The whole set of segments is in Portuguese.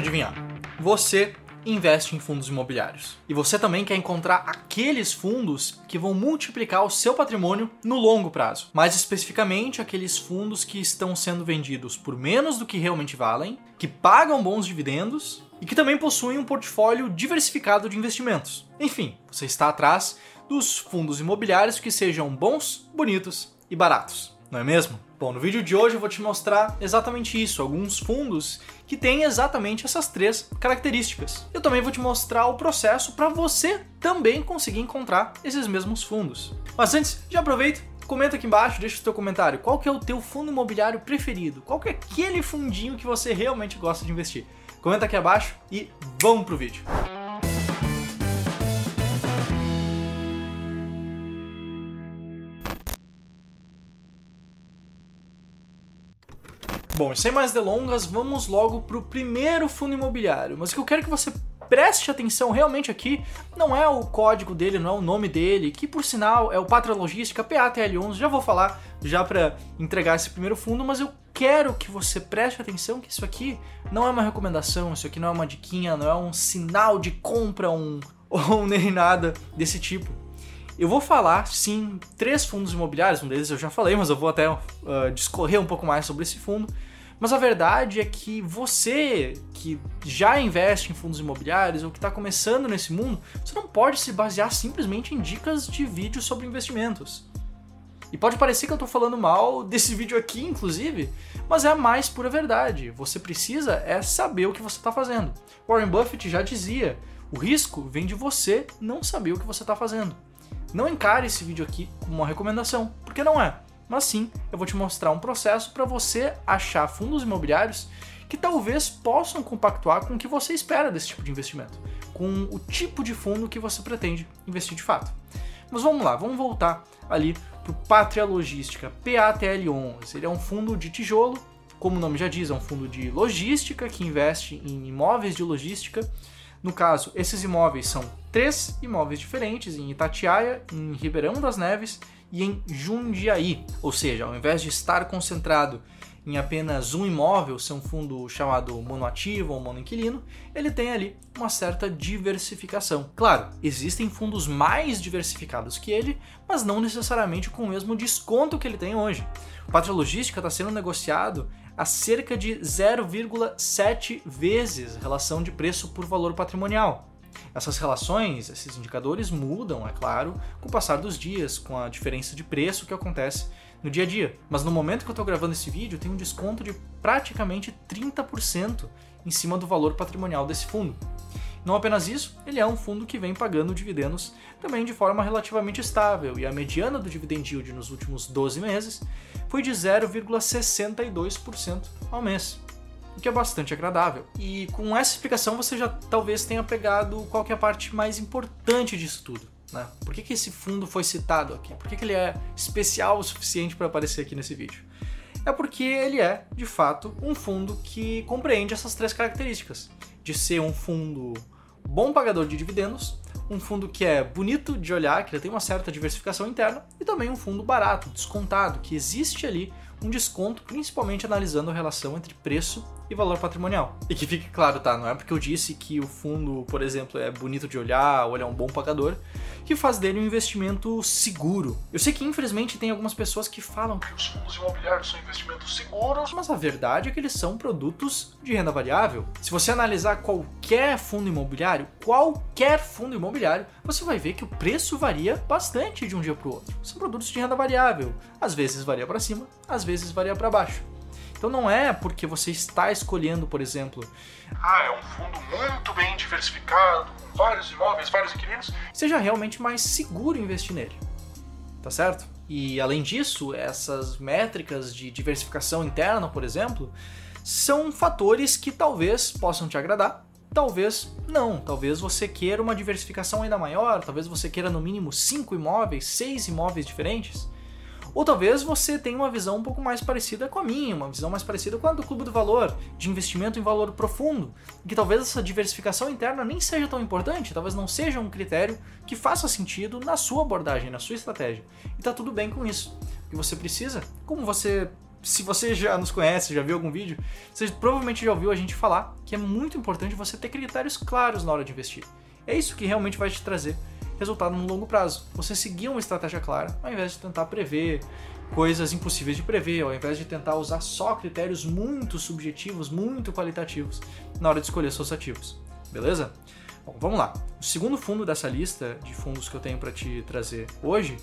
adivinhar. Você investe em fundos imobiliários. E você também quer encontrar aqueles fundos que vão multiplicar o seu patrimônio no longo prazo. Mais especificamente, aqueles fundos que estão sendo vendidos por menos do que realmente valem, que pagam bons dividendos e que também possuem um portfólio diversificado de investimentos. Enfim, você está atrás dos fundos imobiliários que sejam bons, bonitos e baratos, não é mesmo? Bom, no vídeo de hoje eu vou te mostrar exatamente isso, alguns fundos que têm exatamente essas três características. Eu também vou te mostrar o processo para você também conseguir encontrar esses mesmos fundos. Mas antes, já aproveita, comenta aqui embaixo, deixa o teu comentário. Qual que é o teu fundo imobiliário preferido? Qual que é aquele fundinho que você realmente gosta de investir? Comenta aqui abaixo e vamos pro vídeo. Bom, sem mais delongas, vamos logo para o primeiro fundo imobiliário. Mas o que eu quero que você preste atenção realmente aqui não é o código dele, não é o nome dele, que por sinal é o Pátria Logística PATL11. Já vou falar já para entregar esse primeiro fundo, mas eu quero que você preste atenção que isso aqui não é uma recomendação, isso aqui não é uma diquinha, não é um sinal de compra um, ou nem nada desse tipo. Eu vou falar, sim, três fundos imobiliários, um deles eu já falei, mas eu vou até uh, discorrer um pouco mais sobre esse fundo. Mas a verdade é que você que já investe em fundos imobiliários ou que está começando nesse mundo, você não pode se basear simplesmente em dicas de vídeos sobre investimentos. E pode parecer que eu estou falando mal desse vídeo aqui, inclusive, mas é a mais pura verdade. Você precisa é saber o que você está fazendo. Warren Buffett já dizia: o risco vem de você não saber o que você está fazendo. Não encare esse vídeo aqui como uma recomendação, porque não é mas sim eu vou te mostrar um processo para você achar fundos imobiliários que talvez possam compactuar com o que você espera desse tipo de investimento, com o tipo de fundo que você pretende investir de fato. Mas vamos lá, vamos voltar ali para o Pátria Logística, PATL11. Ele é um fundo de tijolo, como o nome já diz, é um fundo de logística que investe em imóveis de logística. No caso, esses imóveis são três imóveis diferentes em Itatiaia, em Ribeirão das Neves e em Jundiaí. Ou seja, ao invés de estar concentrado em apenas um imóvel, ser um fundo chamado monoativo ou monoinquilino, ele tem ali uma certa diversificação. Claro, existem fundos mais diversificados que ele, mas não necessariamente com o mesmo desconto que ele tem hoje. O Pátria Logística está sendo negociado a cerca de 0,7 vezes relação de preço por valor patrimonial. Essas relações, esses indicadores mudam, é claro, com o passar dos dias, com a diferença de preço que acontece no dia a dia. Mas no momento que eu estou gravando esse vídeo, tem um desconto de praticamente 30% em cima do valor patrimonial desse fundo. Não apenas isso, ele é um fundo que vem pagando dividendos também de forma relativamente estável, e a mediana do dividend yield nos últimos 12 meses foi de 0,62% ao mês o que é bastante agradável. E com essa explicação você já talvez tenha pegado qual é a parte mais importante disso tudo. Né? Por que, que esse fundo foi citado aqui? Por que, que ele é especial o suficiente para aparecer aqui nesse vídeo? É porque ele é, de fato, um fundo que compreende essas três características: de ser um fundo bom pagador de dividendos, um fundo que é bonito de olhar, que ele tem uma certa diversificação interna, e também um fundo barato, descontado, que existe ali um desconto, principalmente analisando a relação entre preço e valor patrimonial. E que fique claro, tá? Não é porque eu disse que o fundo, por exemplo, é bonito de olhar ou ele é um bom pagador, que faz dele um investimento seguro. Eu sei que infelizmente tem algumas pessoas que falam que os fundos imobiliários são investimentos seguros, mas a verdade é que eles são produtos de renda variável. Se você analisar qualquer fundo imobiliário, qualquer fundo imobiliário, você vai ver que o preço varia bastante de um dia para o outro. São produtos de renda variável. Às vezes varia para cima, às vezes varia para baixo. Então não é porque você está escolhendo, por exemplo, ah, é um fundo muito bem diversificado, com vários imóveis, vários inquilinos, seja realmente mais seguro investir nele. Tá certo? E além disso, essas métricas de diversificação interna, por exemplo, são fatores que talvez possam te agradar, talvez não. Talvez você queira uma diversificação ainda maior, talvez você queira no mínimo cinco imóveis, seis imóveis diferentes. Ou talvez você tenha uma visão um pouco mais parecida com a minha, uma visão mais parecida com a do Clube do Valor, de investimento em valor profundo, que talvez essa diversificação interna nem seja tão importante, talvez não seja um critério que faça sentido na sua abordagem, na sua estratégia. E tá tudo bem com isso. O que você precisa, como você se você já nos conhece, já viu algum vídeo, você provavelmente já ouviu a gente falar que é muito importante você ter critérios claros na hora de investir. É isso que realmente vai te trazer resultado no longo prazo. Você seguir uma estratégia clara, ao invés de tentar prever coisas impossíveis de prever, ao invés de tentar usar só critérios muito subjetivos, muito qualitativos na hora de escolher seus ativos. Beleza? Bom, vamos lá. O segundo fundo dessa lista de fundos que eu tenho para te trazer hoje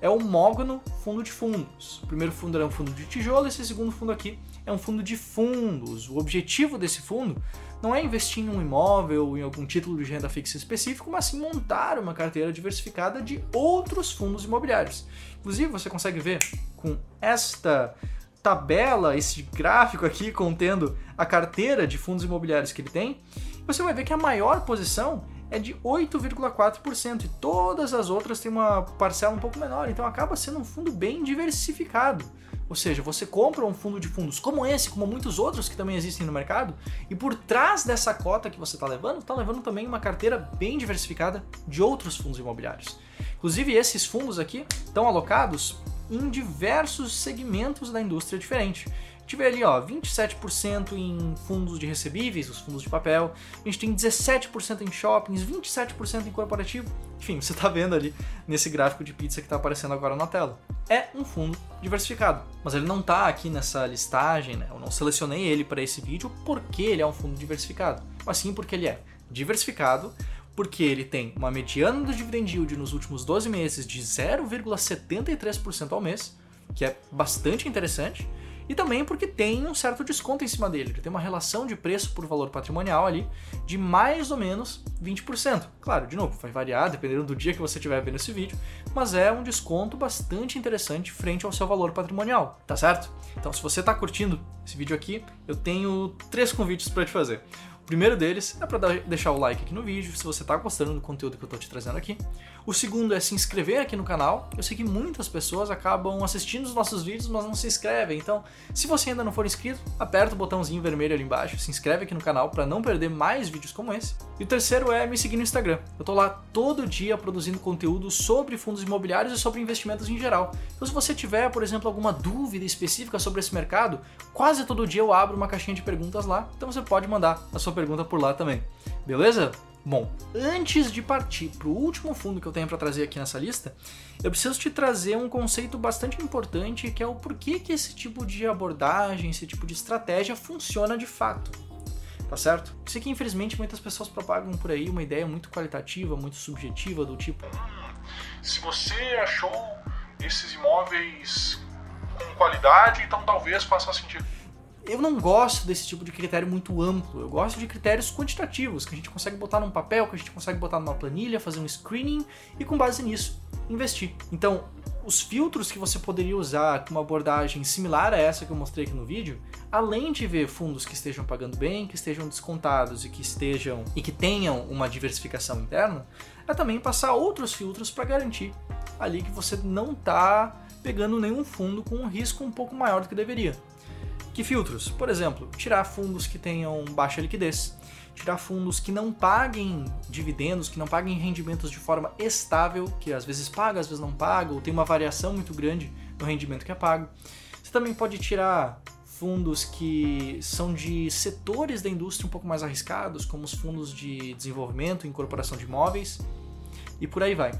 é o Mogno Fundo de Fundos. O primeiro fundo era um fundo de tijolo, esse segundo fundo aqui é um fundo de fundos. O objetivo desse fundo não é investir em um imóvel, em algum título de renda fixa específico, mas sim montar uma carteira diversificada de outros fundos imobiliários. Inclusive, você consegue ver com esta tabela, esse gráfico aqui contendo a carteira de fundos imobiliários que ele tem, você vai ver que a maior posição é de 8,4% e todas as outras têm uma parcela um pouco menor, então acaba sendo um fundo bem diversificado. Ou seja, você compra um fundo de fundos como esse, como muitos outros que também existem no mercado, e por trás dessa cota que você está levando, está levando também uma carteira bem diversificada de outros fundos imobiliários. Inclusive, esses fundos aqui estão alocados em diversos segmentos da indústria diferente vê ali, ó, 27% em fundos de recebíveis, os fundos de papel, a gente tem 17% em shoppings, 27% em corporativo. Enfim, você está vendo ali nesse gráfico de pizza que está aparecendo agora na tela. É um fundo diversificado, mas ele não está aqui nessa listagem, né? Eu não selecionei ele para esse vídeo porque ele é um fundo diversificado, mas sim porque ele é diversificado, porque ele tem uma mediana do dividend yield nos últimos 12 meses de 0,73% ao mês, que é bastante interessante, e também porque tem um certo desconto em cima dele. Ele tem uma relação de preço por valor patrimonial ali de mais ou menos 20%. Claro, de novo, vai variar dependendo do dia que você estiver vendo esse vídeo, mas é um desconto bastante interessante frente ao seu valor patrimonial, tá certo? Então, se você está curtindo esse vídeo aqui, eu tenho três convites para te fazer primeiro deles é para deixar o like aqui no vídeo, se você está gostando do conteúdo que eu estou te trazendo aqui. O segundo é se inscrever aqui no canal. Eu sei que muitas pessoas acabam assistindo os nossos vídeos, mas não se inscrevem. Então, se você ainda não for inscrito, aperta o botãozinho vermelho ali embaixo, se inscreve aqui no canal para não perder mais vídeos como esse. E o terceiro é me seguir no Instagram. Eu estou lá todo dia produzindo conteúdo sobre fundos imobiliários e sobre investimentos em geral. Então, se você tiver, por exemplo, alguma dúvida específica sobre esse mercado, quase todo dia eu abro uma caixinha de perguntas lá. Então, você pode mandar a sua pergunta por lá também. Beleza? Bom, antes de partir para o último fundo que eu tenho para trazer aqui nessa lista, eu preciso te trazer um conceito bastante importante que é o porquê que esse tipo de abordagem, esse tipo de estratégia funciona de fato. Tá certo? Sei que infelizmente muitas pessoas propagam por aí uma ideia muito qualitativa, muito subjetiva do tipo: se você achou esses imóveis com qualidade, então talvez faça sentido eu não gosto desse tipo de critério muito amplo. Eu gosto de critérios quantitativos, que a gente consegue botar num papel, que a gente consegue botar numa planilha, fazer um screening e com base nisso investir. Então, os filtros que você poderia usar com uma abordagem similar a essa que eu mostrei aqui no vídeo, além de ver fundos que estejam pagando bem, que estejam descontados e que estejam e que tenham uma diversificação interna, é também passar outros filtros para garantir ali que você não está pegando nenhum fundo com um risco um pouco maior do que deveria. Que filtros? Por exemplo, tirar fundos que tenham baixa liquidez, tirar fundos que não paguem dividendos, que não paguem rendimentos de forma estável, que às vezes paga, às vezes não paga, ou tem uma variação muito grande no rendimento que é pago. Você também pode tirar fundos que são de setores da indústria um pouco mais arriscados, como os fundos de desenvolvimento, incorporação de imóveis, e por aí vai.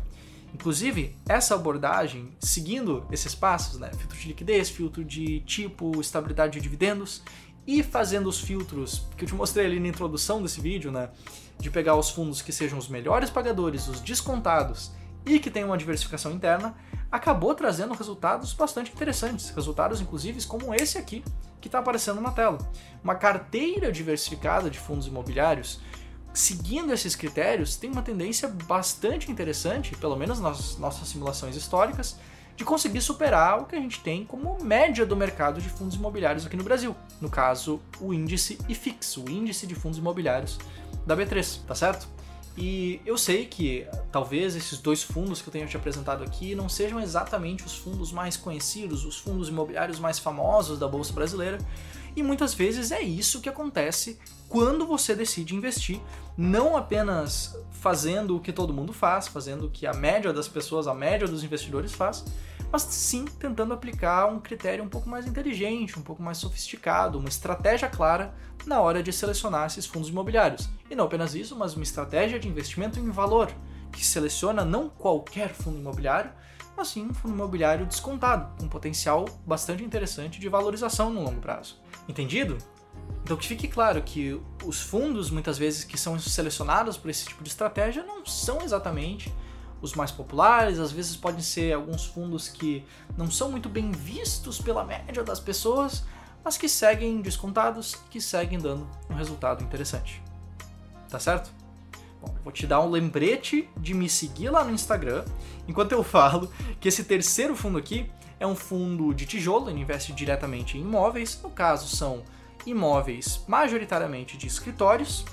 Inclusive, essa abordagem, seguindo esses passos, né, filtro de liquidez, filtro de tipo, estabilidade de dividendos, e fazendo os filtros que eu te mostrei ali na introdução desse vídeo, né, de pegar os fundos que sejam os melhores pagadores, os descontados e que tenham uma diversificação interna, acabou trazendo resultados bastante interessantes, resultados inclusive como esse aqui que está aparecendo na tela. Uma carteira diversificada de fundos imobiliários seguindo esses critérios, tem uma tendência bastante interessante, pelo menos nas nossas simulações históricas, de conseguir superar o que a gente tem como média do mercado de fundos imobiliários aqui no Brasil. No caso, o índice IFIX, o índice de fundos imobiliários da B3, tá certo? E eu sei que talvez esses dois fundos que eu tenho te apresentado aqui não sejam exatamente os fundos mais conhecidos, os fundos imobiliários mais famosos da Bolsa Brasileira, e muitas vezes é isso que acontece quando você decide investir, não apenas fazendo o que todo mundo faz, fazendo o que a média das pessoas, a média dos investidores faz, mas sim tentando aplicar um critério um pouco mais inteligente, um pouco mais sofisticado, uma estratégia clara na hora de selecionar esses fundos imobiliários. E não apenas isso, mas uma estratégia de investimento em valor, que seleciona não qualquer fundo imobiliário, mas sim um fundo imobiliário descontado, com um potencial bastante interessante de valorização no longo prazo. Entendido? Então que fique claro que os fundos, muitas vezes, que são selecionados por esse tipo de estratégia, não são exatamente os mais populares, às vezes podem ser alguns fundos que não são muito bem vistos pela média das pessoas, mas que seguem descontados, que seguem dando um resultado interessante. Tá certo? Bom, vou te dar um lembrete de me seguir lá no Instagram, enquanto eu falo que esse terceiro fundo aqui é um fundo de tijolo, ele investe diretamente em imóveis, no caso são imóveis majoritariamente de escritórios,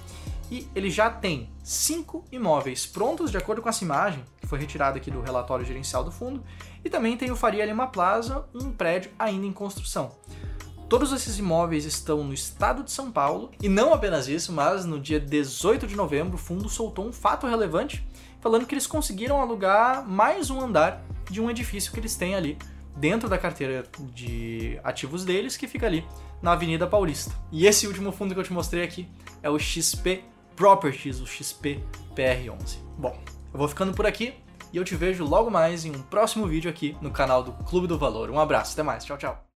e ele já tem cinco imóveis prontos de acordo com essa imagem, que foi retirada aqui do relatório gerencial do fundo, e também tem o Faria Lima Plaza, um prédio ainda em construção. Todos esses imóveis estão no estado de São Paulo, e não apenas isso, mas no dia 18 de novembro o fundo soltou um fato relevante falando que eles conseguiram alugar mais um andar de um edifício que eles têm ali dentro da carteira de ativos deles, que fica ali na Avenida Paulista. E esse último fundo que eu te mostrei aqui é o XP Properties, o XP PR11. Bom, eu vou ficando por aqui e eu te vejo logo mais em um próximo vídeo aqui no canal do Clube do Valor. Um abraço, até mais, tchau, tchau.